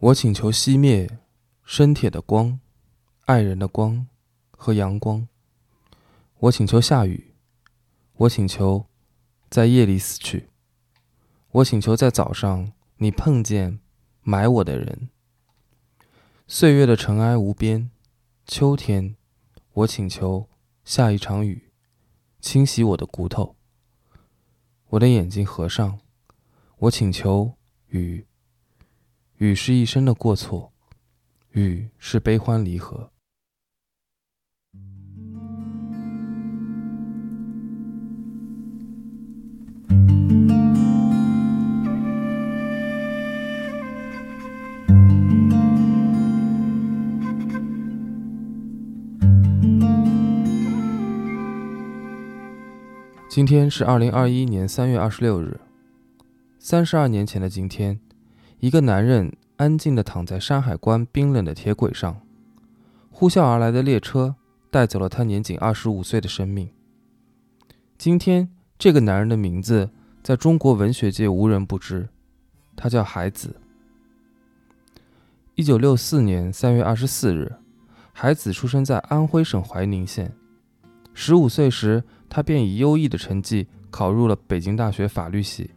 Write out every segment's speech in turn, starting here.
我请求熄灭生铁的光、爱人的光和阳光。我请求下雨。我请求在夜里死去。我请求在早上你碰见埋我的人。岁月的尘埃无边。秋天，我请求下一场雨，清洗我的骨头。我的眼睛合上。我请求雨。雨是一生的过错，雨是悲欢离合。今天是二零二一年三月二十六日，三十二年前的今天。一个男人安静地躺在山海关冰冷的铁轨上，呼啸而来的列车带走了他年仅二十五岁的生命。今天，这个男人的名字在中国文学界无人不知，他叫海子。一九六四年三月二十四日，海子出生在安徽省怀宁县。十五岁时，他便以优异的成绩考入了北京大学法律系。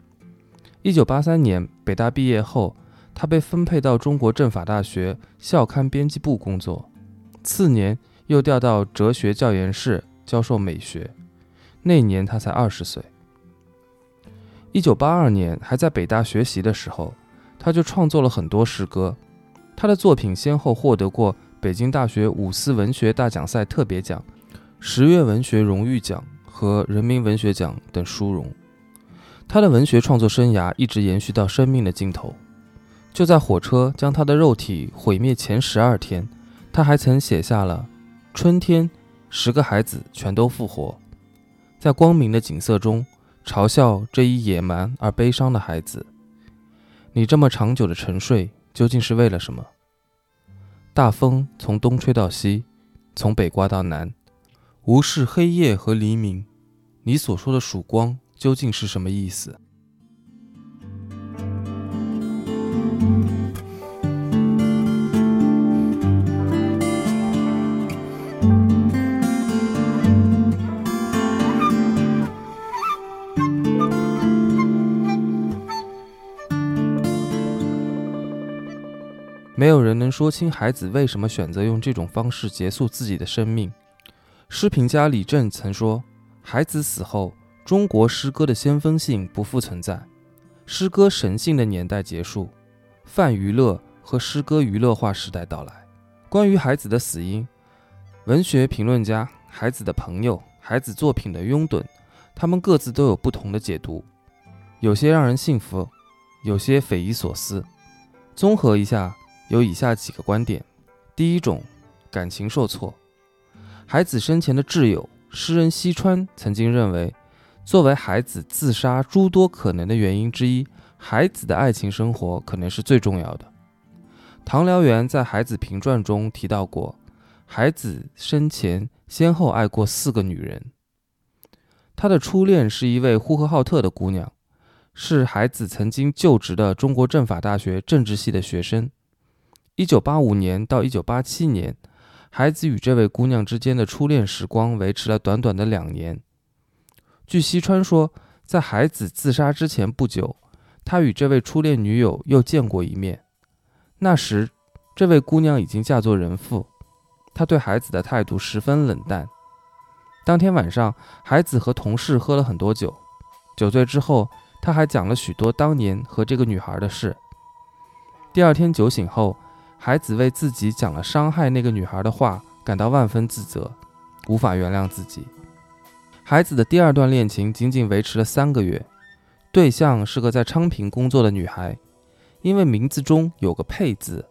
一九八三年，北大毕业后，他被分配到中国政法大学校刊编辑部工作。次年，又调到哲学教研室教授美学。那年他才二十岁。一九八二年，还在北大学习的时候，他就创作了很多诗歌。他的作品先后获得过北京大学五四文学大奖赛特别奖、十月文学荣誉奖和人民文学奖等殊荣。他的文学创作生涯一直延续到生命的尽头。就在火车将他的肉体毁灭前十二天，他还曾写下了《春天》，十个孩子全都复活，在光明的景色中嘲笑这一野蛮而悲伤的孩子。你这么长久的沉睡，究竟是为了什么？大风从东吹到西，从北刮到南，无视黑夜和黎明。你所说的曙光。究竟是什么意思？没有人能说清孩子为什么选择用这种方式结束自己的生命。诗评家李振曾说：“孩子死后。”中国诗歌的先锋性不复存在，诗歌神性的年代结束，泛娱乐和诗歌娱乐化时代到来。关于孩子的死因，文学评论家、孩子的朋友、孩子作品的拥趸，他们各自都有不同的解读，有些让人信服，有些匪夷所思。综合一下，有以下几个观点：第一种，感情受挫。孩子生前的挚友诗人西川曾经认为。作为孩子自杀诸多可能的原因之一，孩子的爱情生活可能是最重要的。唐辽元在《孩子评传》中提到过，孩子生前先后爱过四个女人。他的初恋是一位呼和浩特的姑娘，是孩子曾经就职的中国政法大学政治系的学生。1985年到1987年，孩子与这位姑娘之间的初恋时光维持了短短的两年。据西川说，在孩子自杀之前不久，他与这位初恋女友又见过一面。那时，这位姑娘已经嫁作人妇，他对孩子的态度十分冷淡。当天晚上，孩子和同事喝了很多酒，酒醉之后，他还讲了许多当年和这个女孩的事。第二天酒醒后，孩子为自己讲了伤害那个女孩的话感到万分自责，无法原谅自己。孩子的第二段恋情仅仅维持了三个月，对象是个在昌平工作的女孩，因为名字中有个“佩”字，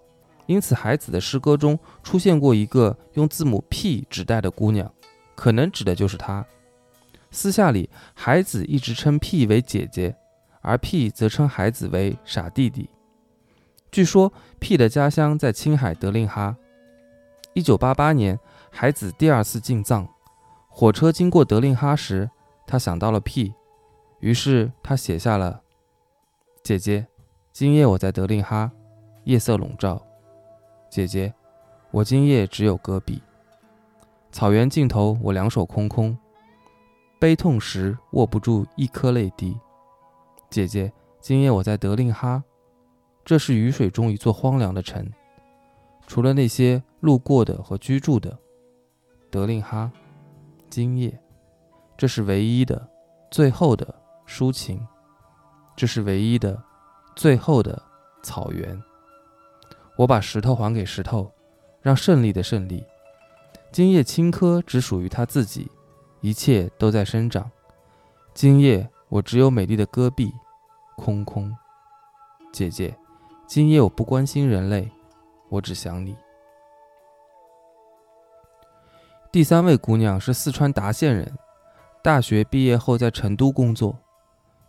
因此孩子的诗歌中出现过一个用字母 P 指代的姑娘，可能指的就是她。私下里，孩子一直称 P 为姐姐，而 P 则称孩子为傻弟弟。据说 P 的家乡在青海德令哈。一九八八年，孩子第二次进藏。火车经过德令哈时，他想到了 P，于是他写下了：“姐姐，今夜我在德令哈，夜色笼罩。姐姐，我今夜只有戈壁。草原尽头，我两手空空，悲痛时握不住一颗泪滴。姐姐，今夜我在德令哈，这是雨水中一座荒凉的城，除了那些路过的和居住的。德令哈，今夜，这是唯一的、最后的抒情，这是唯一的、最后的草原。我把石头还给石头，让胜利的胜利。今夜青稞只属于他自己，一切都在生长。今夜我只有美丽的戈壁，空空。姐姐，今夜我不关心人类，我只想你。第三位姑娘是四川达县人，大学毕业后在成都工作。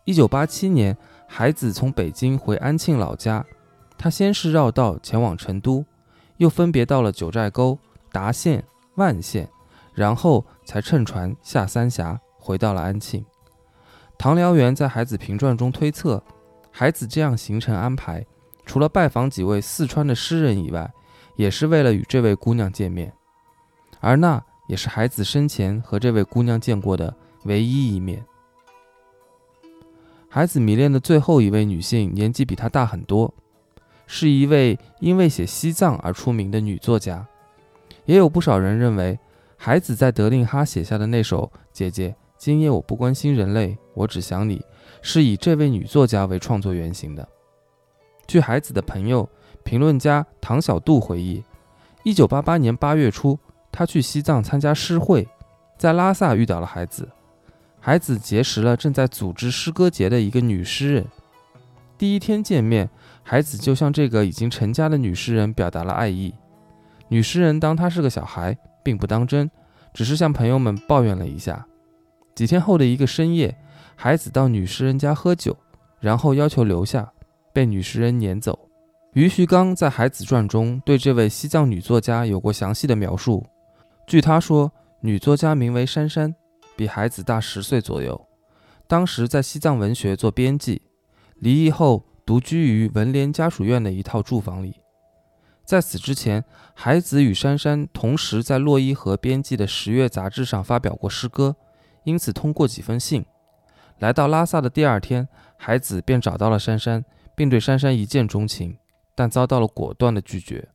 一九八七年，孩子从北京回安庆老家，她先是绕道前往成都，又分别到了九寨沟、达县。万县，然后才乘船下三峡，回到了安庆。唐辽元在《孩子评传》中推测，孩子这样行程安排，除了拜访几位四川的诗人以外，也是为了与这位姑娘见面，而那也是孩子生前和这位姑娘见过的唯一一面。孩子迷恋的最后一位女性，年纪比他大很多，是一位因为写西藏而出名的女作家。也有不少人认为，孩子在德令哈写下的那首《姐姐，今夜我不关心人类，我只想你》，是以这位女作家为创作原型的。据孩子的朋友、评论家唐小杜回忆，一九八八年八月初，他去西藏参加诗会，在拉萨遇到了孩子，孩子结识了正在组织诗歌节的一个女诗人。第一天见面，孩子就向这个已经成家的女诗人表达了爱意。女诗人当他是个小孩，并不当真，只是向朋友们抱怨了一下。几天后的一个深夜，孩子到女诗人家喝酒，然后要求留下，被女诗人撵走。余徐刚在《孩子传》中对这位西藏女作家有过详细的描述。据他说，女作家名为珊珊，比孩子大十岁左右，当时在西藏文学做编辑，离异后独居于文联家属院的一套住房里。在此之前，孩子与珊珊同时在洛伊河编辑的十月杂志上发表过诗歌，因此通过几封信，来到拉萨的第二天，孩子便找到了珊珊，并对珊珊一见钟情，但遭到了果断的拒绝。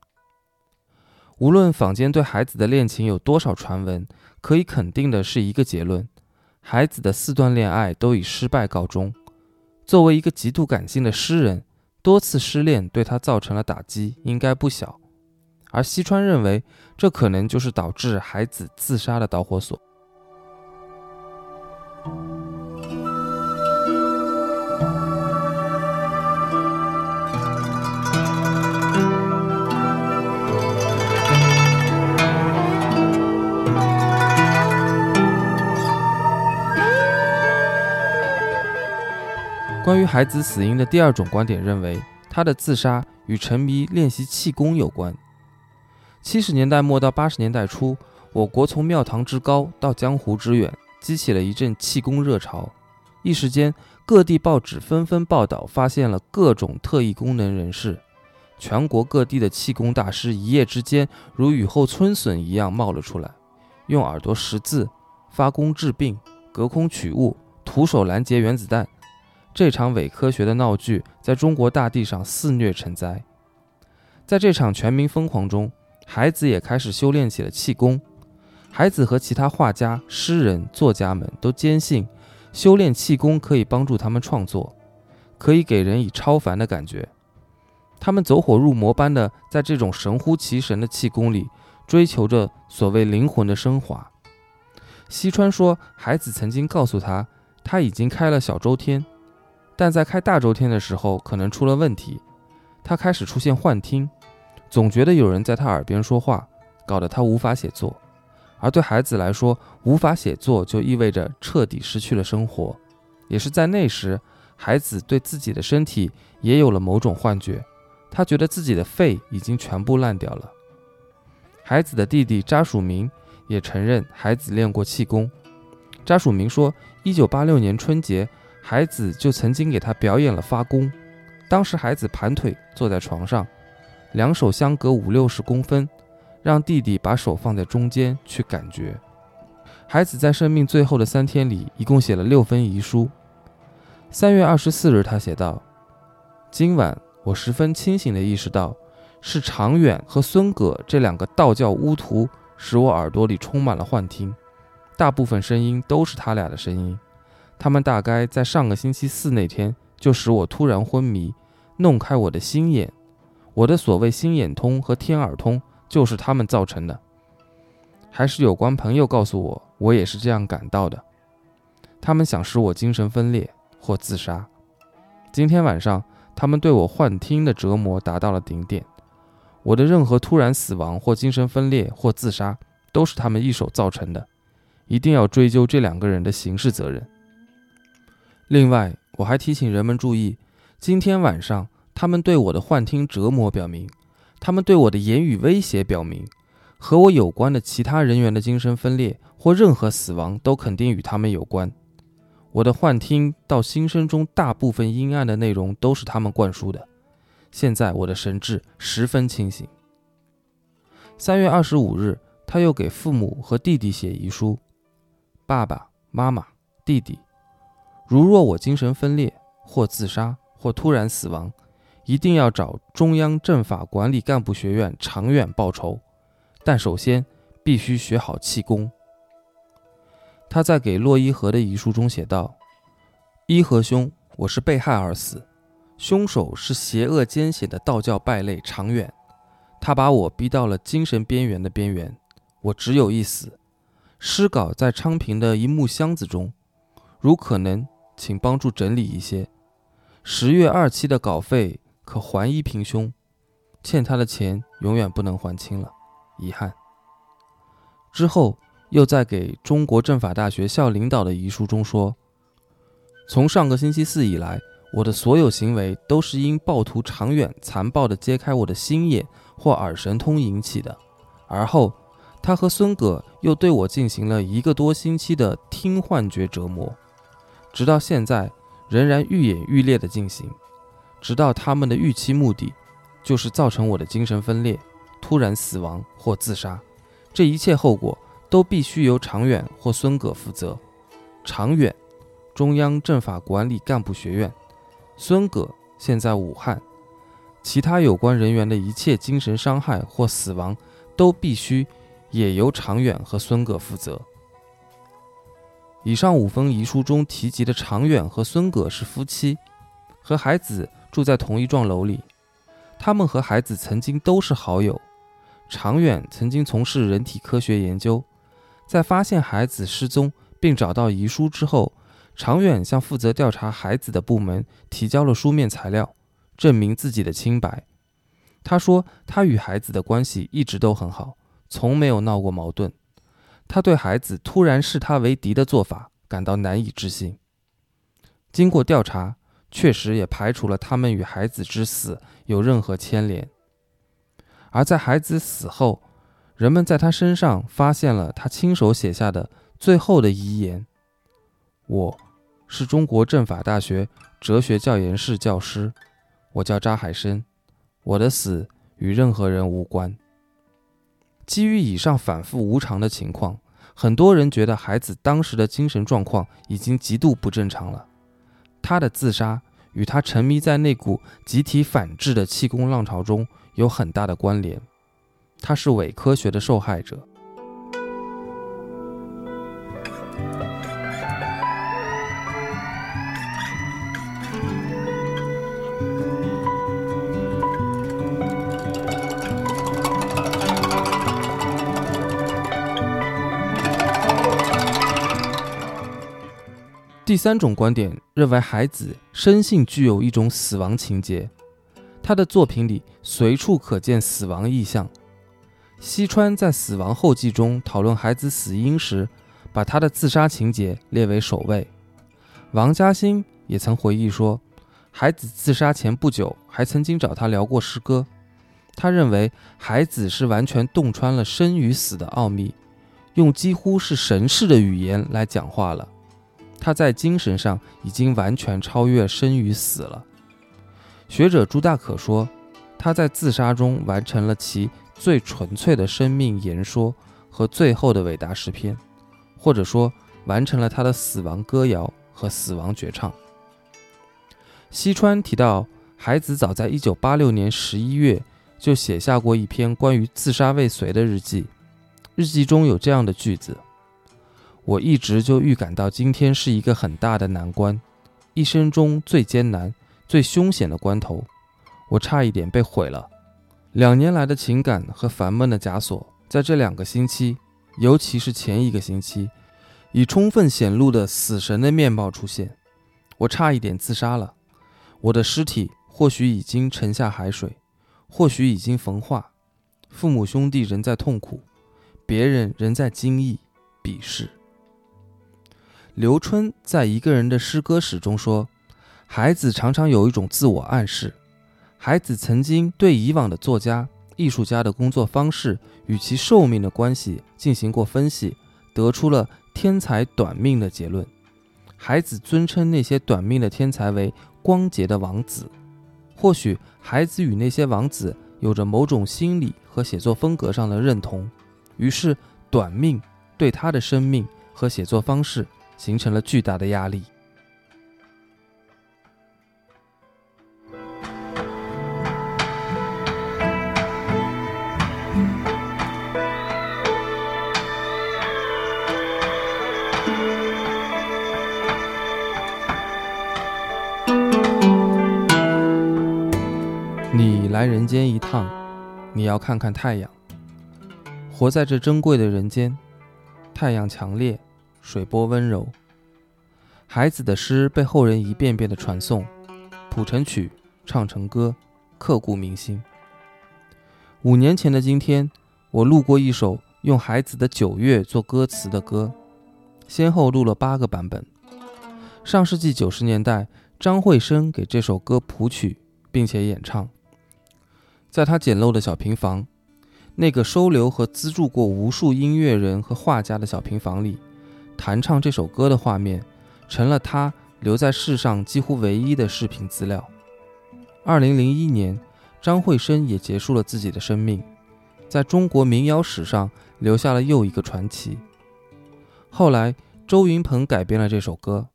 无论坊间对孩子的恋情有多少传闻，可以肯定的是一个结论：孩子的四段恋爱都以失败告终。作为一个极度感性的诗人。多次失恋对他造成了打击，应该不小。而西川认为，这可能就是导致孩子自杀的导火索。孩子死因的第二种观点认为，他的自杀与沉迷练习气功有关。七十年代末到八十年代初，我国从庙堂之高到江湖之远，激起了一阵气功热潮。一时间，各地报纸纷纷报道，发现了各种特异功能人士。全国各地的气功大师一夜之间如雨后春笋一样冒了出来，用耳朵识字、发功治病、隔空取物、徒手拦截原子弹。这场伪科学的闹剧在中国大地上肆虐成灾。在这场全民疯狂中，孩子也开始修炼起了气功。孩子和其他画家、诗人、作家们都坚信，修炼气功可以帮助他们创作，可以给人以超凡的感觉。他们走火入魔般的在这种神乎其神的气功里，追求着所谓灵魂的升华。西川说，孩子曾经告诉他，他已经开了小周天。但在开大周天的时候，可能出了问题，他开始出现幻听，总觉得有人在他耳边说话，搞得他无法写作。而对孩子来说，无法写作就意味着彻底失去了生活。也是在那时，孩子对自己的身体也有了某种幻觉，他觉得自己的肺已经全部烂掉了。孩子的弟弟扎曙明也承认孩子练过气功。扎曙明说，一九八六年春节。孩子就曾经给他表演了发功，当时孩子盘腿坐在床上，两手相隔五六十公分，让弟弟把手放在中间去感觉。孩子在生命最后的三天里，一共写了六封遗书。三月二十四日，他写道：“今晚我十分清醒地意识到，是常远和孙葛这两个道教巫徒使我耳朵里充满了幻听，大部分声音都是他俩的声音。他们大概在上个星期四那天就使我突然昏迷，弄开我的心眼。我的所谓心眼通和天耳通，就是他们造成的。还是有关朋友告诉我。”我也是这样感到的。他们想使我精神分裂或自杀。今天晚上，他们对我幻听的折磨达到了顶点。我的任何突然死亡或精神分裂或自杀，都是他们一手造成的。一定要追究这两个人的刑事责任。另外，我还提醒人们注意：今天晚上，他们对我的幻听折磨表明，他们对我的言语威胁表明。和我有关的其他人员的精神分裂或任何死亡都肯定与他们有关。我的幻听到心声中大部分阴暗的内容都是他们灌输的。现在我的神智十分清醒。三月二十五日，他又给父母和弟弟写遗书：爸爸妈妈、弟弟，如若我精神分裂或自杀或突然死亡，一定要找中央政法管理干部学院长远报仇。但首先必须学好气功。他在给洛伊河的遗书中写道：“伊和兄，我是被害而死，凶手是邪恶奸险的道教败类长远，他把我逼到了精神边缘的边缘，我只有一死。诗稿在昌平的一木箱子中，如可能，请帮助整理一些。十月二期的稿费可还一平兄，欠他的钱永远不能还清了。”遗憾。之后，又在给中国政法大学校领导的遗书中说：“从上个星期四以来，我的所有行为都是因暴徒长远残暴地揭开我的心眼或耳神通引起的。而后，他和孙葛又对我进行了一个多星期的听幻觉折磨，直到现在仍然愈演愈烈地进行，直到他们的预期目的就是造成我的精神分裂。”突然死亡或自杀，这一切后果都必须由长远或孙葛负责。长远，中央政法管理干部学院；孙葛现在武汉。其他有关人员的一切精神伤害或死亡，都必须也由长远和孙葛负责。以上五封遗书中提及的常远和孙葛是夫妻，和孩子住在同一幢楼里。他们和孩子曾经都是好友。常远曾经从事人体科学研究，在发现孩子失踪并找到遗书之后，常远向负责调查孩子的部门提交了书面材料，证明自己的清白。他说，他与孩子的关系一直都很好，从没有闹过矛盾。他对孩子突然视他为敌的做法感到难以置信。经过调查，确实也排除了他们与孩子之死有任何牵连。而在孩子死后，人们在他身上发现了他亲手写下的最后的遗言：“我是中国政法大学哲学教研室教师，我叫扎海生，我的死与任何人无关。”基于以上反复无常的情况，很多人觉得孩子当时的精神状况已经极度不正常了。他的自杀与他沉迷在那股集体反制的气功浪潮中。有很大的关联，他是伪科学的受害者。第三种观点认为，孩子生性具有一种死亡情节。他的作品里随处可见死亡意象。西川在《死亡后记》中讨论孩子死因时，把他的自杀情节列为首位。王嘉欣也曾回忆说，孩子自杀前不久还曾经找他聊过诗歌。他认为孩子是完全洞穿了生与死的奥秘，用几乎是神式的语言来讲话了。他在精神上已经完全超越生与死了。学者朱大可说：“他在自杀中完成了其最纯粹的生命言说和最后的伟大诗篇，或者说完成了他的死亡歌谣和死亡绝唱。西川提到，孩子早在1986年11月就写下过一篇关于自杀未遂的日记，日记中有这样的句子：“我一直就预感到今天是一个很大的难关，一生中最艰难、最凶险的关头。”我差一点被毁了。两年来的情感和烦闷的枷锁，在这两个星期，尤其是前一个星期，以充分显露的死神的面貌出现。我差一点自杀了。我的尸体或许已经沉下海水，或许已经焚化。父母兄弟仍在痛苦，别人仍在惊异、鄙视。刘春在一个人的诗歌史中说：“孩子常常有一种自我暗示。”孩子曾经对以往的作家、艺术家的工作方式与其寿命的关系进行过分析，得出了“天才短命”的结论。孩子尊称那些短命的天才为“光洁的王子”。或许孩子与那些王子有着某种心理和写作风格上的认同，于是短命对他的生命和写作方式形成了巨大的压力。你来人间一趟，你要看看太阳。活在这珍贵的人间，太阳强烈，水波温柔。孩子的诗被后人一遍遍的传颂，谱成曲，唱成歌，刻骨铭心。五年前的今天，我录过一首用孩子的九月做歌词的歌，先后录了八个版本。上世纪九十年代，张惠生给这首歌谱曲，并且演唱。在他简陋的小平房，那个收留和资助过无数音乐人和画家的小平房里，弹唱这首歌的画面，成了他留在世上几乎唯一的视频资料。二零零一年，张惠生也结束了自己的生命，在中国民谣史上留下了又一个传奇。后来，周云鹏改编了这首歌，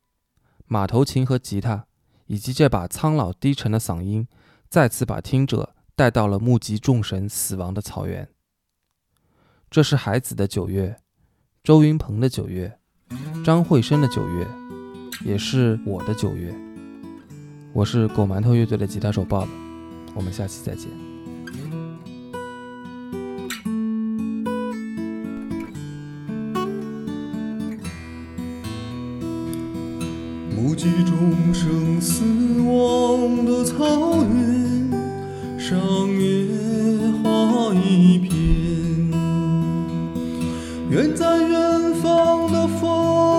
马头琴和吉他，以及这把苍老低沉的嗓音，再次把听者。带到了目击众神死亡的草原。这是孩子的九月，周云鹏的九月，张惠生的九月，也是我的九月。我是狗馒头乐队的吉他手 Bob，我们下期再见。目击众生死亡的草原。上野花一片，远在远方的风